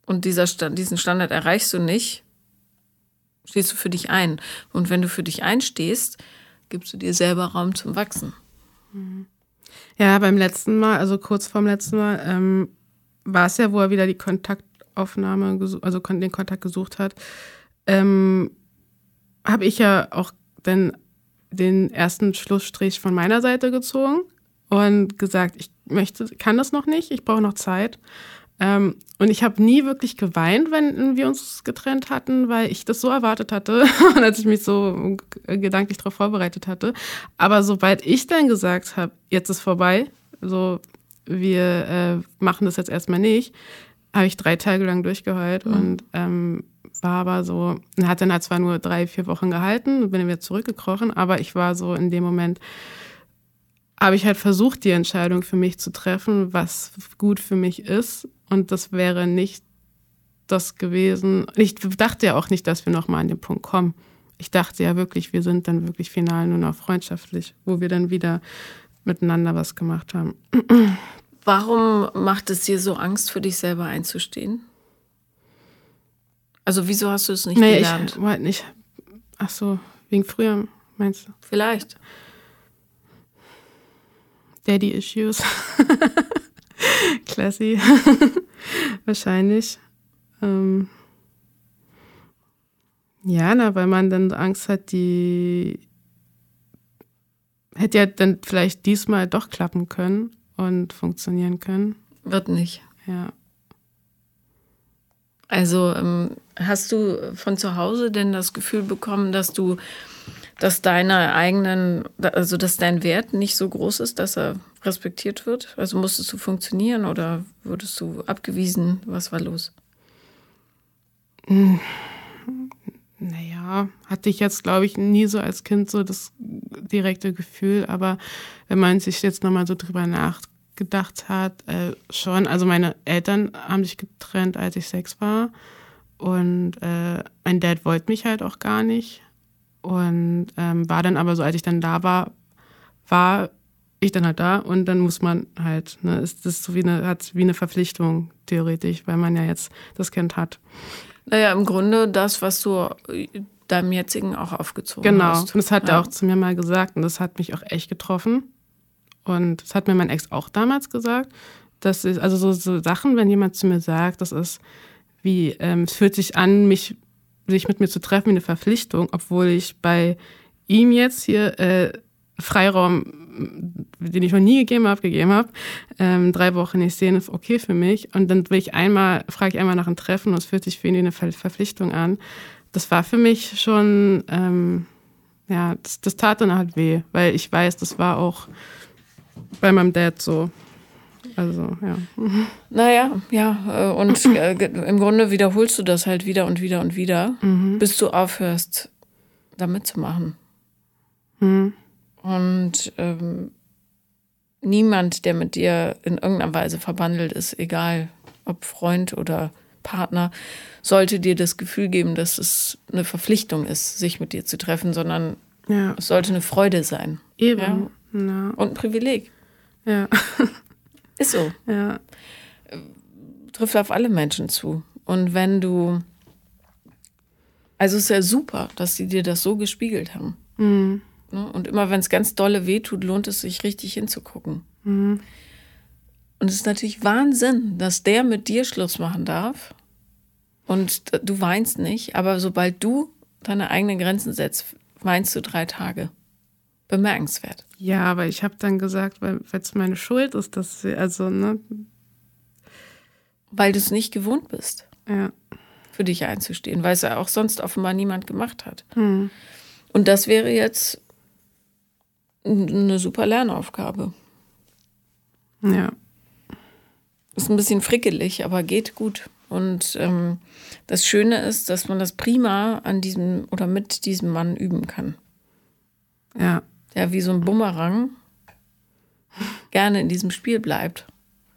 und dieser diesen Standard erreichst du nicht, stehst du für dich ein. Und wenn du für dich einstehst, gibst du dir selber Raum zum Wachsen. Mhm. Ja, beim letzten Mal, also kurz vorm letzten Mal, ähm, war es ja, wo er wieder die Kontaktaufnahme, also den Kontakt gesucht hat, ähm, habe ich ja auch dann den ersten Schlussstrich von meiner Seite gezogen und gesagt, ich möchte, kann das noch nicht, ich brauche noch Zeit. Ähm, und ich habe nie wirklich geweint, wenn wir uns getrennt hatten, weil ich das so erwartet hatte [laughs] und als ich mich so gedanklich darauf vorbereitet hatte. Aber sobald ich dann gesagt habe, jetzt ist vorbei, so wir äh, machen das jetzt erstmal nicht, habe ich drei Tage lang durchgeheult mhm. und ähm, war aber so, hat dann halt zwar nur drei, vier Wochen gehalten bin dann wieder zurückgekrochen, aber ich war so in dem Moment, habe ich halt versucht, die Entscheidung für mich zu treffen, was gut für mich ist. Und das wäre nicht das gewesen. Ich dachte ja auch nicht, dass wir nochmal an den Punkt kommen. Ich dachte ja wirklich, wir sind dann wirklich final nur noch freundschaftlich, wo wir dann wieder miteinander was gemacht haben. Warum macht es dir so Angst, für dich selber einzustehen? Also wieso hast du es nicht nee, gelernt? Ich, nicht. Ach so, wegen früher meinst du? Vielleicht. Daddy Issues. [laughs] Classy. [laughs] Wahrscheinlich. Ähm ja, na, weil man dann Angst hat, die hätte ja dann vielleicht diesmal doch klappen können und funktionieren können. Wird nicht. Ja. Also ähm, hast du von zu Hause denn das Gefühl bekommen, dass du dass deine eigenen, also dass dein Wert nicht so groß ist, dass er respektiert wird? Also musstest du funktionieren oder wurdest du abgewiesen? Was war los? naja, hatte ich jetzt, glaube ich, nie so als Kind so das direkte Gefühl, aber wenn man sich jetzt nochmal so drüber nachgedacht hat, äh, schon. Also meine Eltern haben sich getrennt, als ich sechs war und äh, mein Dad wollte mich halt auch gar nicht und ähm, war dann aber so, als ich dann da war, war ich dann halt da und dann muss man halt, ne, ist das so wie eine, hat wie eine Verpflichtung theoretisch, weil man ja jetzt das Kind hat. Naja, im Grunde das, was du deinem jetzigen auch aufgezogen genau. hast. Genau, und das hat ja. er auch zu mir mal gesagt und das hat mich auch echt getroffen. Und das hat mir mein Ex auch damals gesagt. Das ist, also so, so Sachen, wenn jemand zu mir sagt, das ist wie, ähm, es fühlt sich an, mich, sich mit mir zu treffen wie eine Verpflichtung, obwohl ich bei ihm jetzt hier äh, Freiraum, den ich noch nie gegeben habe, gegeben habe. Ähm, drei Wochen nicht sehen ist okay für mich. Und dann will ich einmal, frage ich einmal nach einem Treffen und es fühlt sich für ihn wie eine Ver Verpflichtung an. Das war für mich schon, ähm, ja, das, das tat dann halt weh, weil ich weiß, das war auch bei meinem Dad so. Also, ja. Naja, ja, äh, und äh, im Grunde wiederholst du das halt wieder und wieder und wieder, mhm. bis du aufhörst, da mitzumachen. Mhm. Und ähm, niemand, der mit dir in irgendeiner Weise verbandelt ist, egal ob Freund oder Partner, sollte dir das Gefühl geben, dass es eine Verpflichtung ist, sich mit dir zu treffen, sondern ja. es sollte eine Freude sein. Eben. Ja? Ja. Und ein Privileg. Ja. [laughs] Ist so. Ja. Trifft auf alle Menschen zu. Und wenn du. Also es ist ja super, dass sie dir das so gespiegelt haben. Mhm. Ne? Und immer wenn es ganz dolle wehtut, lohnt es sich richtig hinzugucken. Mhm. Und es ist natürlich Wahnsinn, dass der mit dir Schluss machen darf. Und du weinst nicht, aber sobald du deine eigenen Grenzen setzt, weinst du drei Tage. Bemerkenswert. Ja, aber ich habe dann gesagt, weil es meine Schuld ist, dass sie, also, ne? Weil du es nicht gewohnt bist. Ja. Für dich einzustehen, weil es ja auch sonst offenbar niemand gemacht hat. Mhm. Und das wäre jetzt eine super Lernaufgabe. Ja. Ist ein bisschen frickelig, aber geht gut. Und ähm, das Schöne ist, dass man das prima an diesem oder mit diesem Mann üben kann. Ja. Der wie so ein Bumerang gerne in diesem Spiel bleibt.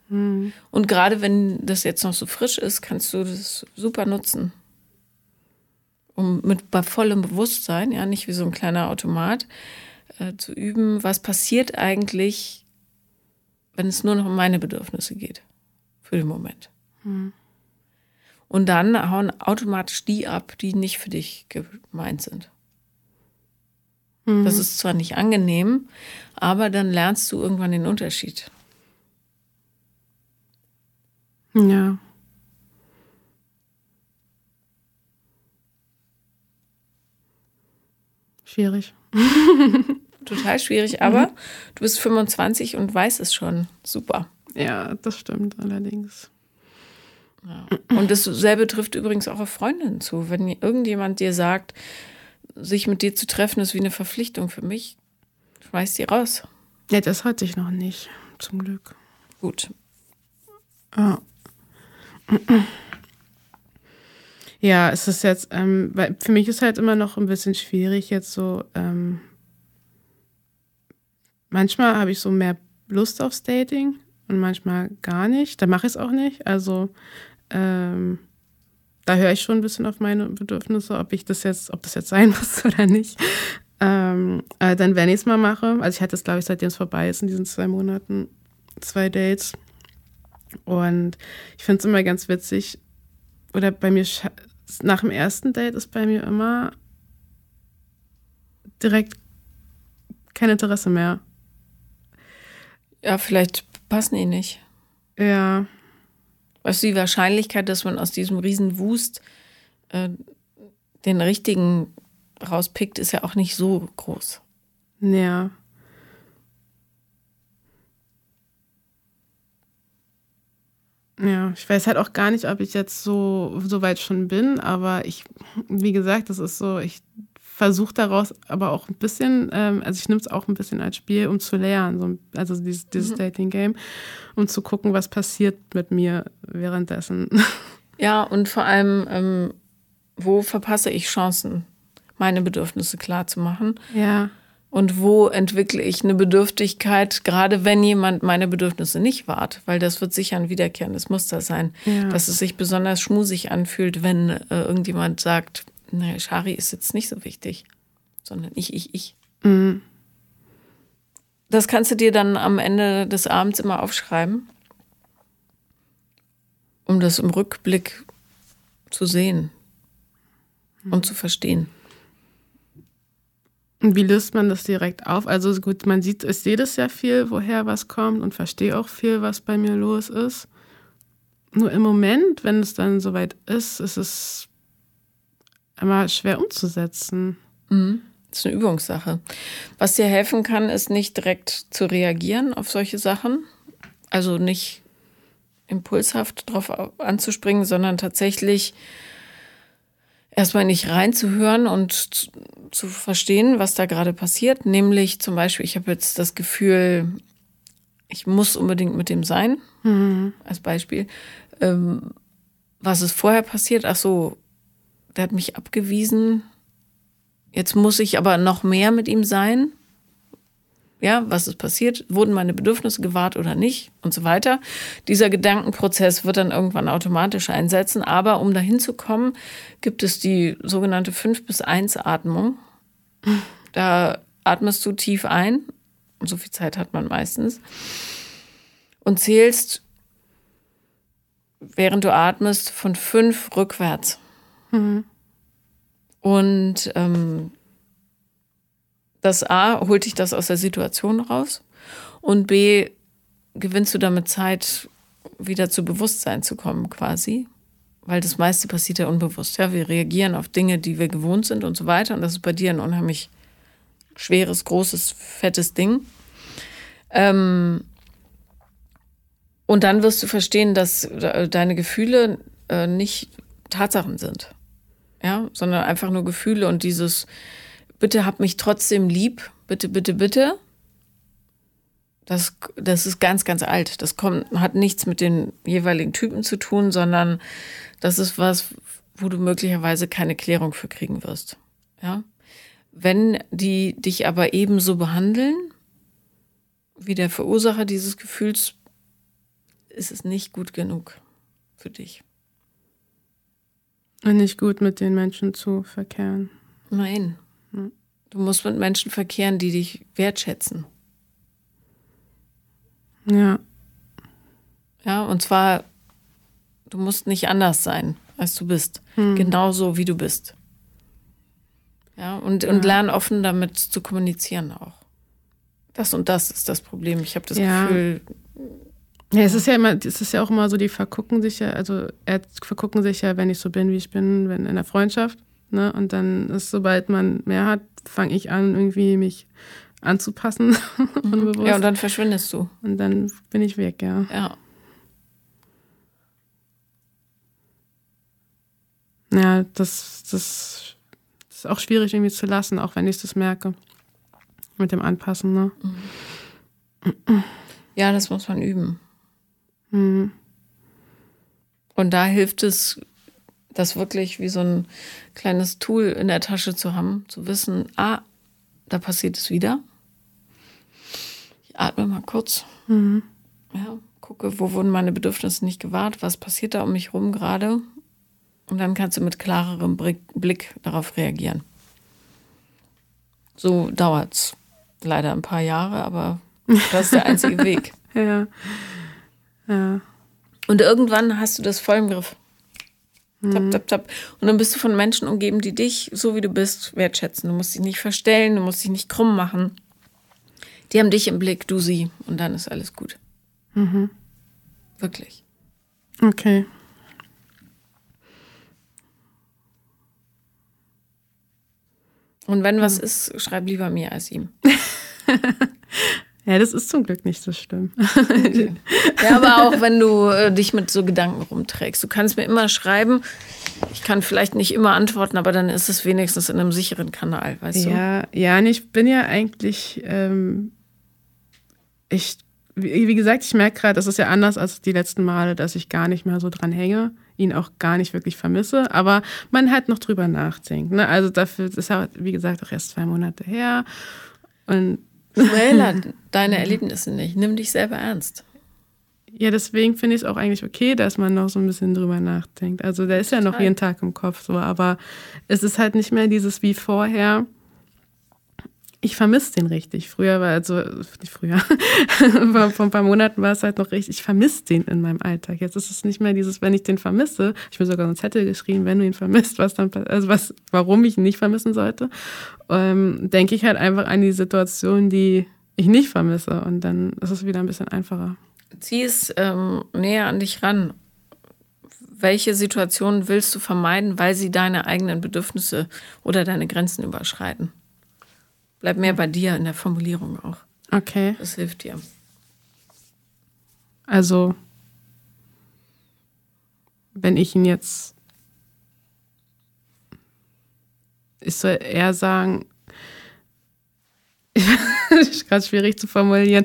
Mhm. Und gerade wenn das jetzt noch so frisch ist, kannst du das super nutzen. Um mit bei vollem Bewusstsein, ja, nicht wie so ein kleiner Automat, äh, zu üben, was passiert eigentlich, wenn es nur noch um meine Bedürfnisse geht. Für den Moment. Hm. Und dann hauen automatisch die ab, die nicht für dich gemeint sind. Hm. Das ist zwar nicht angenehm, aber dann lernst du irgendwann den Unterschied. Ja. Schwierig. [laughs] Total schwierig, aber mhm. du bist 25 und weißt es schon. Super. Ja, das stimmt allerdings. Ja. Und dasselbe trifft übrigens auch auf Freundinnen zu. Wenn irgendjemand dir sagt, sich mit dir zu treffen, ist wie eine Verpflichtung für mich, schmeiß die raus. Ja, das hatte ich noch nicht, zum Glück. Gut. Ja. Ja, es ist jetzt, ähm, weil für mich ist halt immer noch ein bisschen schwierig, jetzt so, ähm, manchmal habe ich so mehr Lust aufs Dating und manchmal gar nicht. Da mache ich es auch nicht. Also ähm, da höre ich schon ein bisschen auf meine Bedürfnisse, ob ich das jetzt, ob das jetzt sein [laughs] muss oder nicht. Ähm, äh, dann, wenn ich es mal mache, also ich hatte es, glaube ich, seitdem es vorbei ist, in diesen zwei Monaten, zwei Dates. Und ich finde es immer ganz witzig, oder bei mir, nach dem ersten Date ist bei mir immer direkt kein Interesse mehr. Ja, vielleicht passen die nicht. Ja. Weißt du, die Wahrscheinlichkeit, dass man aus diesem Riesenwust äh, den richtigen rauspickt, ist ja auch nicht so groß. Ja. Ja, ich weiß halt auch gar nicht, ob ich jetzt so, so weit schon bin, aber ich, wie gesagt, das ist so, ich versuche daraus aber auch ein bisschen, ähm, also ich nehme es auch ein bisschen als Spiel, um zu lernen, so, also dieses, dieses mhm. Dating-Game, um zu gucken, was passiert mit mir währenddessen. [laughs] Ja, und vor allem, ähm, Wo verpasse ich Chancen, meine Bedürfnisse klar zu machen? Ja. Und wo entwickle ich eine Bedürftigkeit, gerade wenn jemand meine Bedürfnisse nicht wahrt? Weil das wird sicher ein wiederkehrendes Muster sein, Ja. dass es sich besonders schmusig anfühlt, wenn äh, irgendjemand sagt, nee, Shari ist jetzt nicht so wichtig, sondern ich, ich, ich. Mhm. Das kannst du dir dann am Ende des Abends immer aufschreiben, um das im Rückblick zu sehen und zu verstehen. Und wie löst man das direkt auf? Also gut, man sieht, ich sehe das ja viel, woher was kommt und verstehe auch viel, was bei mir los ist. Nur im Moment, wenn es dann soweit ist, ist es immer schwer umzusetzen. Das ist eine Übungssache. Was dir helfen kann, ist nicht direkt zu reagieren auf solche Sachen. Also nicht impulshaft drauf anzuspringen, sondern tatsächlich erstmal nicht reinzuhören und zu- verstehen, was da gerade passiert. Nämlich zum Beispiel, ich habe jetzt das Gefühl, ich muss unbedingt mit dem sein, als Beispiel. Ähm, was ist vorher passiert? Ach so, der hat mich abgewiesen. Jetzt muss ich aber noch mehr mit ihm sein. Ja, was ist passiert? Wurden meine Bedürfnisse gewahrt oder nicht? Und so weiter. Dieser Gedankenprozess wird dann irgendwann automatisch einsetzen. Aber um dahin zu kommen, gibt es die sogenannte 5 bis 1 Atmung. Da atmest du tief ein. So viel Zeit hat man meistens. Und zählst, während du atmest, von fünf rückwärts. Und ähm, das A holt dich das aus der Situation raus und B gewinnst du damit Zeit, wieder zu Bewusstsein zu kommen quasi. Weil das meiste passiert ja unbewusst. Ja, wir reagieren auf Dinge, die wir gewohnt sind und so weiter. Und das ist bei dir ein unheimlich schweres, großes, fettes Ding. Ähm, und dann wirst du verstehen, dass äh, deine Gefühle äh, nicht Tatsachen sind. Ja, sondern einfach nur Gefühle und dieses bitte hab mich trotzdem lieb, bitte, bitte, bitte. Das, das ist ganz, ganz alt. Das kommt, hat nichts mit den jeweiligen Typen zu tun, sondern das ist was, wo du möglicherweise keine Klärung für kriegen wirst. Ja. Wenn die dich aber ebenso behandeln, wie der Verursacher dieses Gefühls, ist es nicht gut genug für dich. Und nicht gut mit den Menschen zu verkehren. Nein. Du musst mit Menschen verkehren, die dich wertschätzen. Ja. Ja, und zwar, du musst nicht anders sein, als du bist. Genauso wie du bist. Ja, und, und lern offen damit zu kommunizieren auch. Das und das ist das Problem. Ich habe das Ja. Gefühl, Ja, es ist ja immer, es ist ja auch immer so, die vergucken sich ja, also er vergucken sich ja, wenn ich so bin, wie ich bin, wenn in der Freundschaft. Ne? Und dann ist, sobald man mehr hat, fange ich an, irgendwie mich anzupassen, [laughs] unbewusst. ja, und dann verschwindest du. und dann bin ich weg, ja. Ja. Ja, das, das, das ist auch schwierig irgendwie zu lassen, auch wenn ich das merke. Mit dem Anpassen, ne? Ja, das muss man üben. Mhm. Und da hilft es, das wirklich wie so ein kleines Tool in der Tasche zu haben, zu wissen, ah, da passiert es wieder. Ich atme mal kurz. Ja, gucke, wo wurden meine Bedürfnisse nicht gewahrt, was passiert da um mich rum gerade. Und dann kannst du mit klarerem Blick- Blick darauf reagieren. So dauert's leider ein paar Jahre, aber das ist der einzige [laughs] Weg. Ja. Ja. Und irgendwann hast du das voll im Griff. Tap, tap, tap. Und dann bist du von Menschen umgeben, die dich, so wie du bist, wertschätzen. Du musst dich nicht verstellen, du musst dich nicht krumm machen. Die haben dich im Blick, du sie. Und dann ist alles gut. Wirklich. Okay. Und wenn was ist, schreib lieber mir als ihm. [laughs] Ja, das ist zum Glück nicht so schlimm. Ja, aber auch wenn du äh, dich mit so Gedanken rumträgst. Du kannst mir immer schreiben. Ich kann vielleicht nicht immer antworten, aber dann ist es wenigstens in einem sicheren Kanal, weißt du? Ja, ja, und ich bin ja eigentlich, ähm, ich wie, wie gesagt, ich merke gerade, das ist ja anders als die letzten Male, dass ich gar nicht mehr so dran hänge, ihn auch gar nicht wirklich vermisse, aber man halt noch drüber nachdenkt. Ne? Also dafür ist ja, wie gesagt, auch erst zwei Monate her. Und Schmäler [laughs] deine Erlebnisse nicht. Nimm dich selber ernst. Ja, deswegen finde ich es auch eigentlich okay, dass man noch so ein bisschen drüber nachdenkt. Also der ist ja noch jeden Tag im Kopf so, aber es ist halt nicht mehr dieses wie vorher. Ich vermisse den richtig. Früher war also nicht früher, [laughs] vor, ein paar Monaten war es halt noch richtig. Ich vermisse den in meinem Alltag. Jetzt ist es nicht mehr dieses, wenn ich den vermisse. Ich mir sogar einen Zettel geschrieben, wenn du ihn vermisst, was dann, also was, warum ich ihn nicht vermissen sollte. Ähm, denke ich halt einfach an die Situation, die ich nicht vermisse und dann ist es wieder ein bisschen einfacher zieh es ähm, näher an dich ran. Welche Situationen willst du vermeiden, weil sie deine eigenen Bedürfnisse oder deine Grenzen überschreiten? Bleib mehr bei dir in der Formulierung auch. Okay. Das hilft dir. Also, wenn ich ihn jetzt. Ich soll eher sagen, [laughs] ist gerade schwierig zu formulieren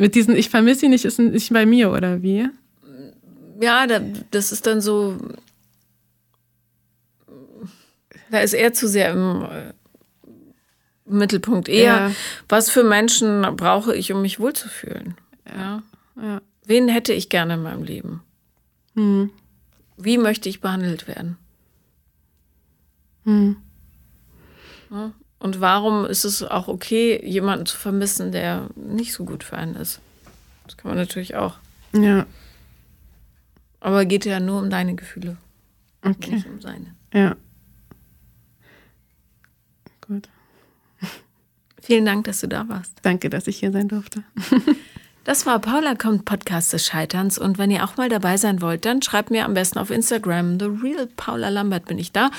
mit diesen Ich vermisse ihn nicht, ist nicht bei mir, oder wie? Ja, das ist dann so. Da ist er zu sehr im äh, Mittelpunkt. Eher, ja. was für Menschen brauche ich, um mich wohlzufühlen? Ja. ja. Wen hätte ich gerne in meinem Leben? Hm. Wie möchte ich behandelt werden? Hm. Ja. Und warum ist es auch okay, jemanden zu vermissen, der nicht so gut für einen ist? Das kann man natürlich auch. Ja. Aber geht ja nur um deine Gefühle. Okay. Nicht um seine. Ja. Gut. Vielen Dank, dass du da warst. Danke, dass ich hier sein durfte. [laughs] Das war Paula kommt Podcast des Scheiterns und wenn ihr auch mal dabei sein wollt, dann schreibt mir am besten auf Instagram. The Real Paula Lambert bin ich da.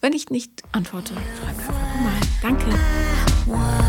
Wenn ich nicht antworte, schreibt einfach mal. Danke.